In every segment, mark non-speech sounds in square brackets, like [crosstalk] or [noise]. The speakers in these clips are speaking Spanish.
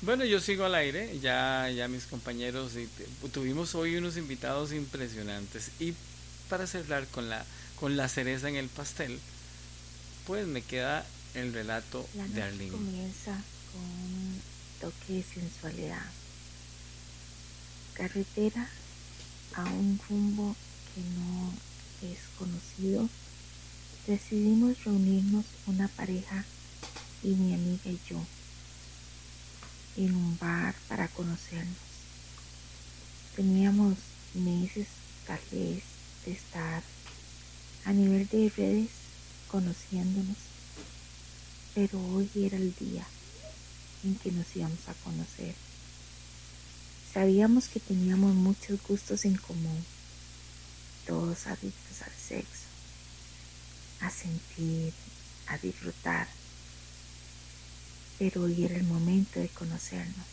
Bueno, yo sigo al aire, ya, ya mis compañeros, y tuvimos hoy unos invitados impresionantes y para cerrar con la, con la cereza en el pastel, pues me queda el relato de Arlene. comienza con un toque de sensualidad. Carretera a un rumbo que no es conocido, decidimos reunirnos una pareja y mi amiga y yo en un bar para conocernos. Teníamos meses tal vez de estar a nivel de redes conociéndonos, pero hoy era el día en que nos íbamos a conocer. Sabíamos que teníamos muchos gustos en común, todos adictos al sexo, a sentir, a disfrutar pero hoy era el momento de conocernos.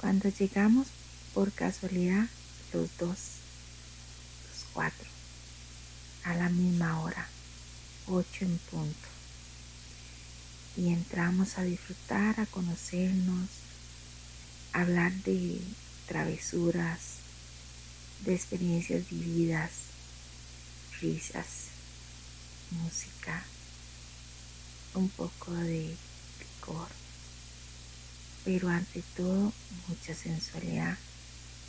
Cuando llegamos por casualidad los dos, los cuatro, a la misma hora, ocho en punto, y entramos a disfrutar, a conocernos, a hablar de travesuras, de experiencias vividas, risas, música un poco de picor, pero ante todo mucha sensualidad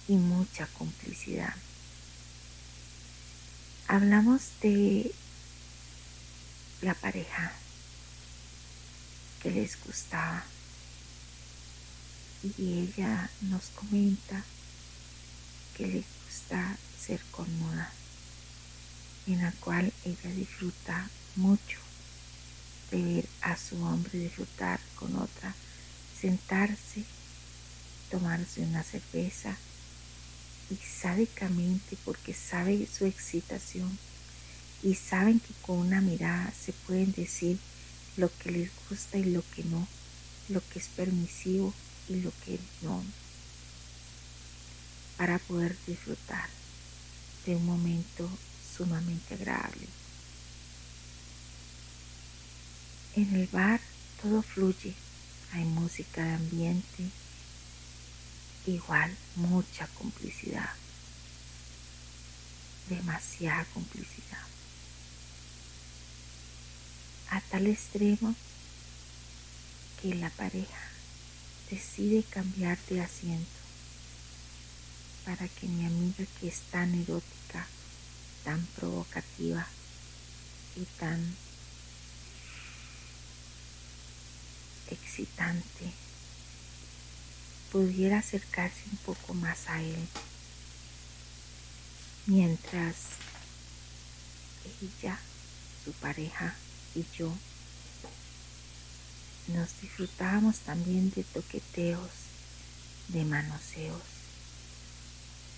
y mucha complicidad. Hablamos de la pareja que les gustaba. Y ella nos comenta que le gusta ser cómoda, en la cual ella disfruta mucho ver a su hombre disfrutar con otra, sentarse, tomarse una cerveza y sádicamente porque sabe su excitación y saben que con una mirada se pueden decir lo que les gusta y lo que no, lo que es permisivo y lo que no, para poder disfrutar de un momento sumamente agradable. En el bar todo fluye, hay música de ambiente, igual mucha complicidad, demasiada complicidad, a tal extremo que la pareja decide cambiar de asiento para que mi amiga que es tan erótica, tan provocativa y tan pudiera acercarse un poco más a él mientras ella, su pareja y yo nos disfrutábamos también de toqueteos, de manoseos,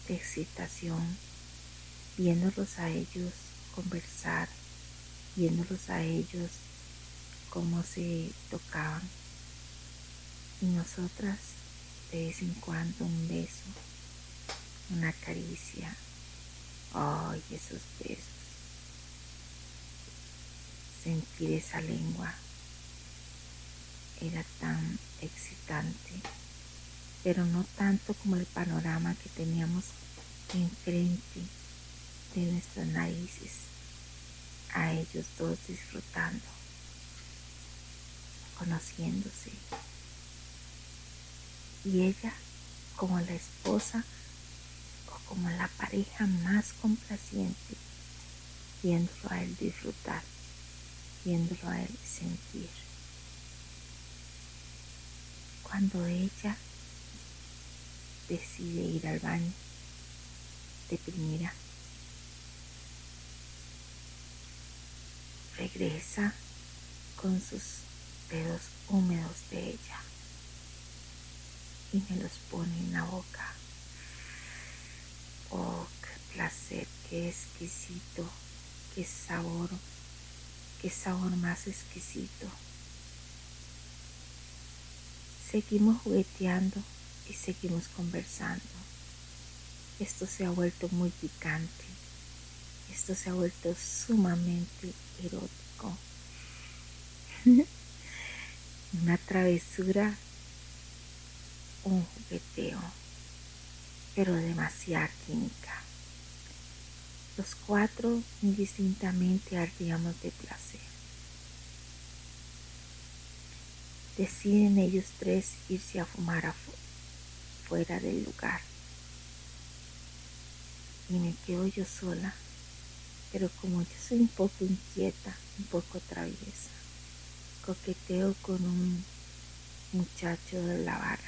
de excitación, viéndolos a ellos conversar, viéndolos a ellos cómo se tocaban y nosotras de vez en cuando un beso, una caricia. Ay, esos besos. Sentir esa lengua era tan excitante, pero no tanto como el panorama que teníamos enfrente de nuestras narices, a ellos dos disfrutando, conociéndose y ella como la esposa o como la pareja más complaciente, viéndolo a él disfrutar, viéndolo a él sentir. Cuando ella decide ir al baño de primera, regresa con sus dedos húmedos de ella y me los pone en la boca. Oh, qué placer, qué exquisito, qué sabor, qué sabor más exquisito. Seguimos jugueteando y seguimos conversando. Esto se ha vuelto muy picante. Esto se ha vuelto sumamente erótico. [laughs] una travesura, un jugueteo, pero demasiada química. Los cuatro indistintamente ardíamos de placer. Deciden ellos tres irse a fumar afuera fuera del lugar. Y me quedo yo sola, pero como yo soy un poco inquieta, un poco traviesa, coqueteo con un muchacho de la barra,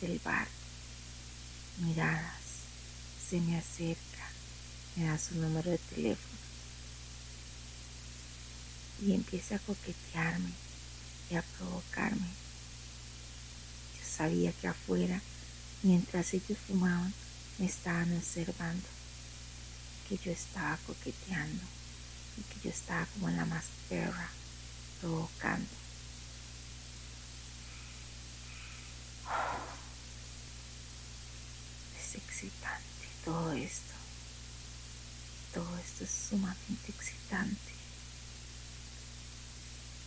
del bar. Miradas, se me acerca, me da su número de teléfono y empieza a coquetearme y a provocarme sabía que afuera, mientras ellos fumaban, me estaban observando, que yo estaba coqueteando y que yo estaba como la más provocando. Es excitante todo esto. Todo esto es sumamente excitante.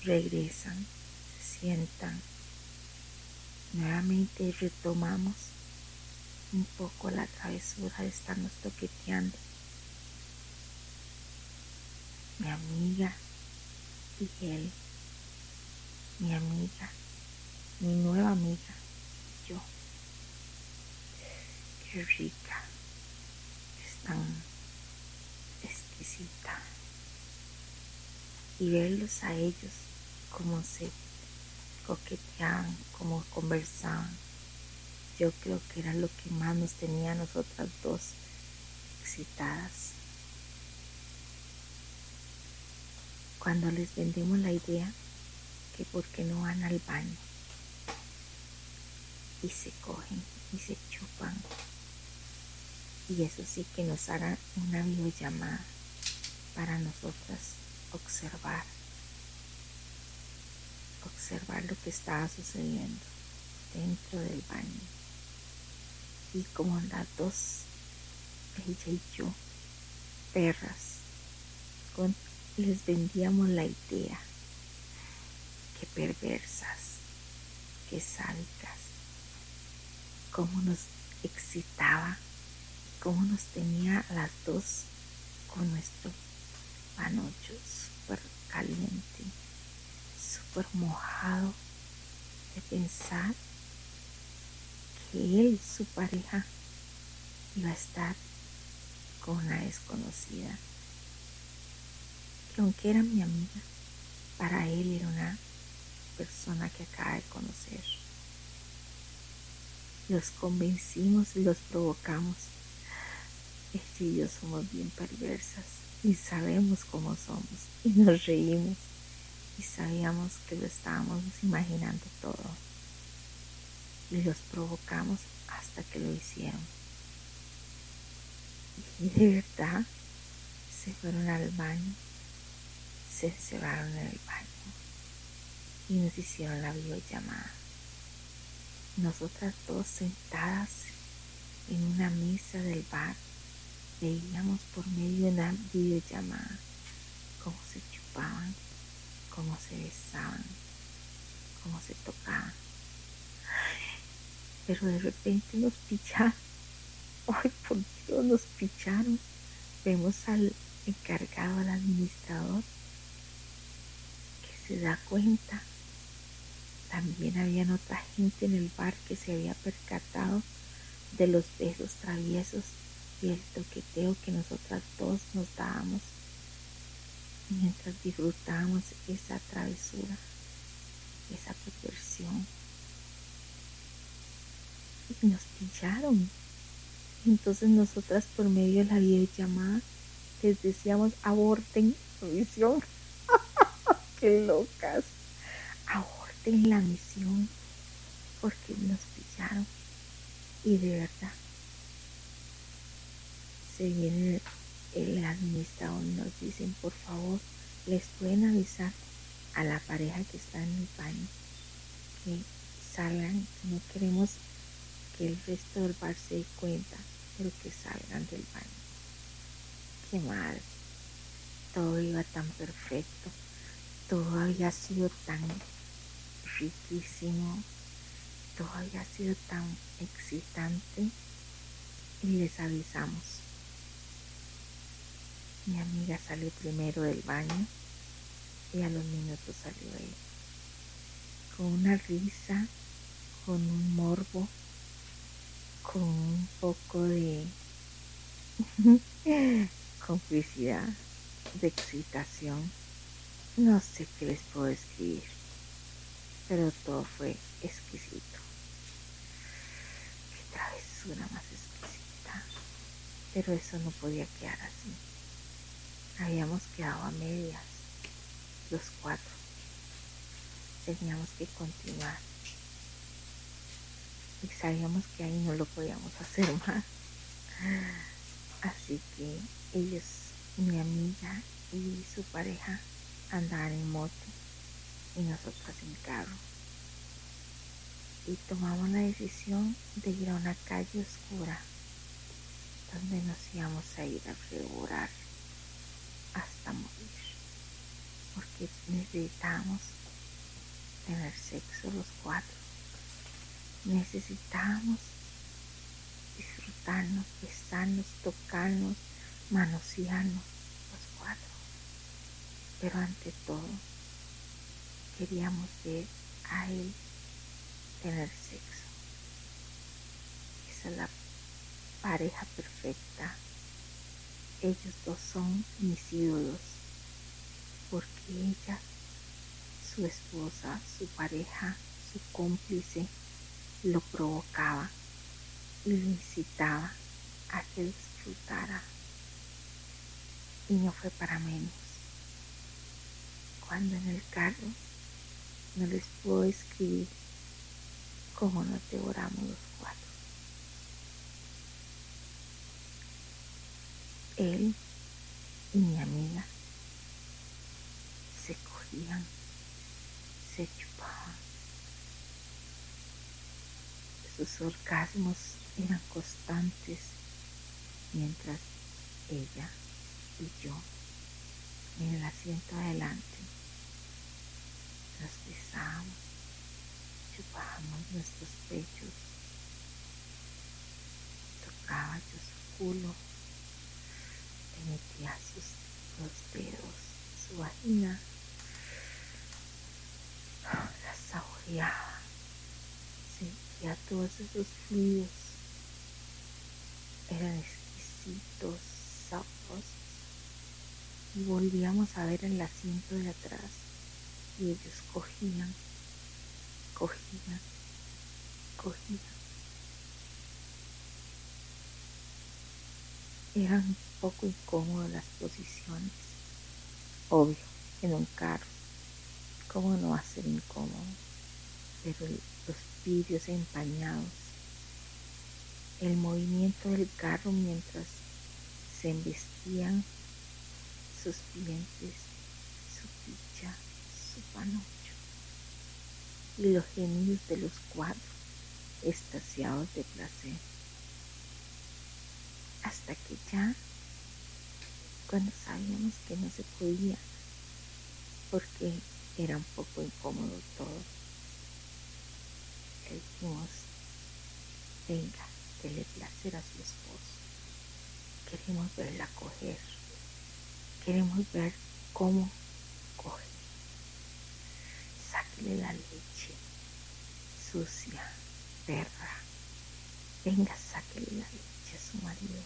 Regresan, se sientan Nuevamente retomamos un poco la travesura de estarnos toqueteando. Mi amiga y él, mi amiga, mi nueva amiga, yo. Qué rica, es tan exquisita. Y verlos a ellos como se coqueteaban, como conversaban. Yo creo que era lo que más nos tenía a nosotras dos excitadas. Cuando les vendemos la idea que por qué no van al baño y se cogen y se chupan y eso sí que nos hagan una videollamada para nosotras observar observar lo que estaba sucediendo dentro del baño. Y como las dos, ella y yo, perras, con, les vendíamos la idea que perversas, que sádicas, cómo nos excitaba, cómo nos tenía las dos con nuestro panocho súper caliente súper mojado de pensar que él, su pareja, iba a estar con una desconocida, que aunque era mi amiga, para él era una persona que acaba de conocer. Los convencimos y los provocamos. Ella y yo somos bien perversas y sabemos cómo somos y nos reímos y sabíamos que lo estábamos imaginando todo. Y los provocamos hasta que lo hicieron. Y de verdad se fueron al baño, se encerraron en el baño y nos hicieron la videollamada. Nosotras dos sentadas en una mesa del bar veíamos por medio de una videollamada cómo se chupaban cómo se besaban, cómo se tocaban. Pero de repente nos picharon. [laughs] Ay, por Dios, nos picharon. Vemos al encargado, al administrador, que se da cuenta. También habían otra gente en el bar que se había percatado de los besos traviesos y el toqueteo que nosotras dos nos dábamos mientras disfrutamos esa travesura, esa perversión. Y nos pillaron. Entonces nosotras por medio de la videollamada les decíamos aborten la misión. [laughs] ¡Qué locas! Aborten la misión porque nos pillaron. Y de verdad, se viene el administrador nos dicen, por favor, les pueden avisar a la pareja que está en el baño que salgan, no queremos que el resto del bar se dé cuenta, pero que salgan del baño. Qué mal, todo iba tan perfecto, todo había sido tan riquísimo. Todo había sido tan excitante y les avisamos. Mi amiga salió primero del baño y a los minutos salió él. Con una risa, con un morbo, con un poco de [laughs] complicidad, de excitación. No sé qué les puedo escribir, pero todo fue exquisito. Qué travesura más exquisita. Pero eso no podía quedar así. Habíamos quedado a medias, los cuatro. Teníamos que continuar. Y sabíamos que ahí no lo podíamos hacer [laughs] más. Así que ellos, mi amiga y su pareja, andaban en moto y nosotras en carro. Y tomamos la decisión de ir a una calle oscura donde nos íbamos a ir a revorar hasta morir. Porque necesitábamos tener sexo los cuatro. Necesitábamos disfrutarnos, besarnos, tocarnos, manosearnos los cuatro. Pero ante todo, queríamos ver a él tener sexo. Esa es la pareja perfecta. Ellos dos son mis ídolos, porque ella, su esposa, su pareja, su cómplice, lo provocaba y lo incitaba a que disfrutara. Y no fue para menos. Cuando en el carro no les puedo escribir cómo nos devoramos los cuatro. Él y mi amiga se cogían, se chupaban. Sus orgasmos eran constantes mientras ella y yo en el asiento adelante nos besábamos, chupábamos nuestros pechos, tocaba yo su culo, metía sus dos dedos, su vagina, la saboreaba, sentía todos esos fluidos eran exquisitos, sabrosos. Y volvíamos a ver el asiento de atrás y ellos cogían, cogían, cogían. Eran un poco incómodas las posiciones. Obvio, en un carro. ¿Cómo no va a ser incómodo? Pero los vidrios empañados el movimiento del carro mientras se embestían sus dientes, su picha, su panocho y los gemidos de los cuatro estasiados de placer. Hasta que ya, cuando sabíamos que no se podía, porque era un poco incómodo todo, le dijimos, venga, le placer a su esposo. Queremos verla coger. Queremos ver cómo coge. Sáquele la leche sucia, perra. Venga, sáquele la leche a su marido.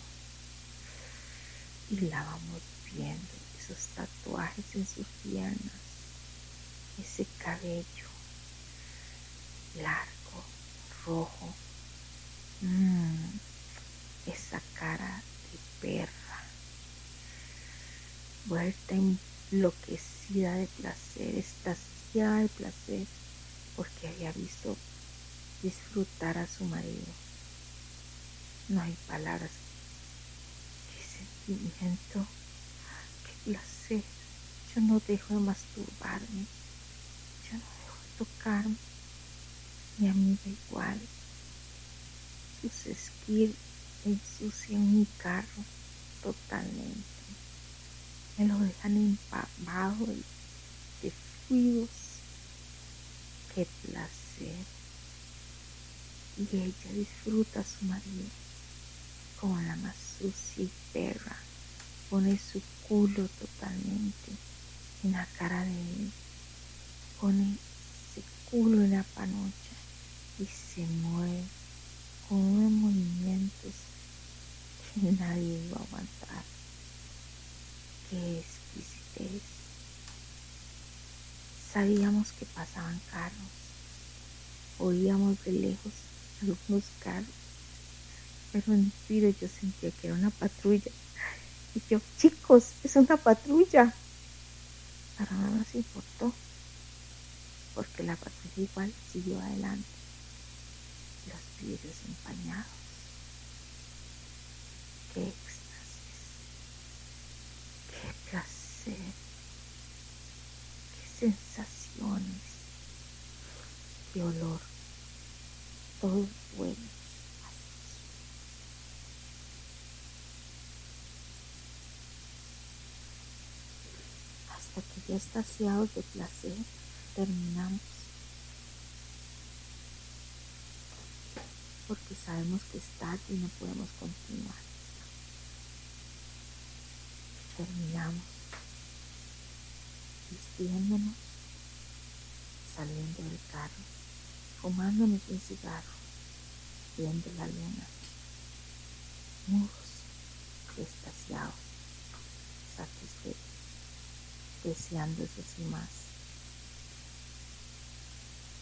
Y la vamos viendo, esos tatuajes en sus piernas, ese cabello largo, rojo, Mm, esa cara de perra, vuelta enloquecida de placer, estaciada de placer, porque había visto disfrutar a su marido. No hay palabras. Qué sentimiento, qué placer. Yo no dejo de masturbarme. Yo no dejo de tocarme. Mi amiga igual sus esquís ensucian mi carro totalmente. Me lo dejan empapado de, fluidos qué placer. Y ella disfruta a su marido como la perra. Pone su culo totalmente en la cara de él. Pone ese culo en la panocha y se mueve con unos movimientos que nadie va a aguantar. Qué exquisitez. Sabíamos que pasaban carros. Oíamos de lejos algunos carros. Pero en tiro yo sentía que era una patrulla. Y yo, chicos, es una patrulla. Pero no nos importó. Porque la patrulla igual siguió adelante. Los vidrios empañados. Qué éxtasis. Qué placer. Qué sensaciones. Qué olor. Todo bueno. Estaciados de placer, terminamos. Porque sabemos que es tarde y no podemos continuar. Terminamos vistiéndonos, saliendo del carro, fumándonos un cigarro, viendo la luna, mudos, extasiados, eso y más,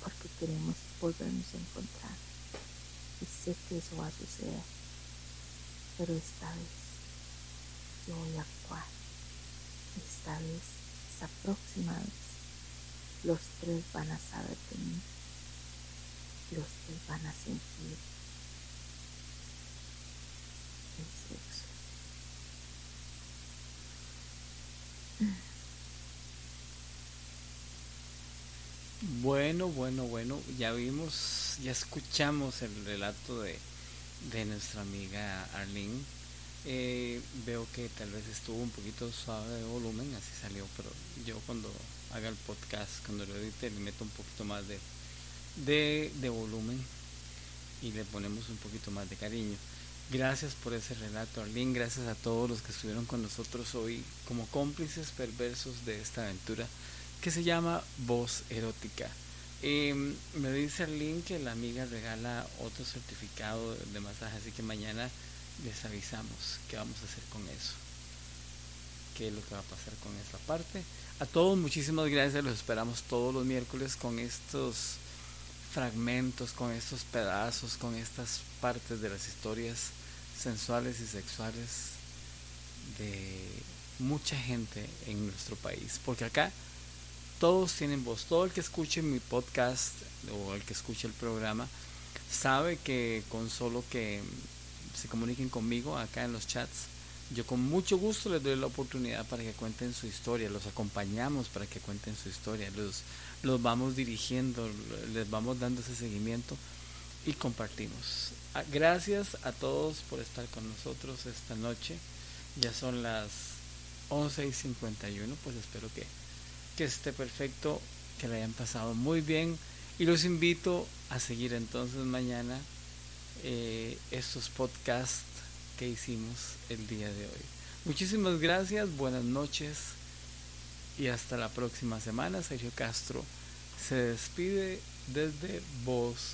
porque queremos volvernos a encontrar y sé que eso va a suceder, pero esta vez yo voy a actuar, esta vez esa próxima vez los tres van a saber de mí. Los tres van a sentir el sexo. Bueno, bueno, bueno, ya vimos, ya escuchamos el relato de, de nuestra amiga Arlene. Eh, veo que tal vez estuvo un poquito suave de volumen, así salió, pero yo cuando haga el podcast, cuando lo edite, le meto un poquito más de, de, de volumen y le ponemos un poquito más de cariño. Gracias por ese relato, Arlene. Gracias a todos los que estuvieron con nosotros hoy como cómplices perversos de esta aventura que se llama Voz Erótica. Me dice Arlene que la amiga regala otro certificado de masaje, así que mañana les avisamos qué vamos a hacer con eso. Qué es lo que va a pasar con esa parte. A todos muchísimas gracias, los esperamos todos los miércoles con estos fragmentos, con estos pedazos, con estas partes de las historias sensuales y sexuales de mucha gente en nuestro país. Porque acá todos tienen voz. Todo el que escuche mi podcast o el que escuche el programa sabe que con solo que se comuniquen conmigo acá en los chats, yo con mucho gusto les doy la oportunidad para que cuenten su historia, los acompañamos para que cuenten su historia, los, los vamos dirigiendo, les vamos dando ese seguimiento y compartimos. Gracias a todos por estar con nosotros esta noche. Ya son las 11 y 51, pues espero que, que esté perfecto, que le hayan pasado muy bien y los invito a seguir entonces mañana eh, estos podcasts que hicimos el día de hoy. Muchísimas gracias, buenas noches y hasta la próxima semana. Sergio Castro se despide desde Voz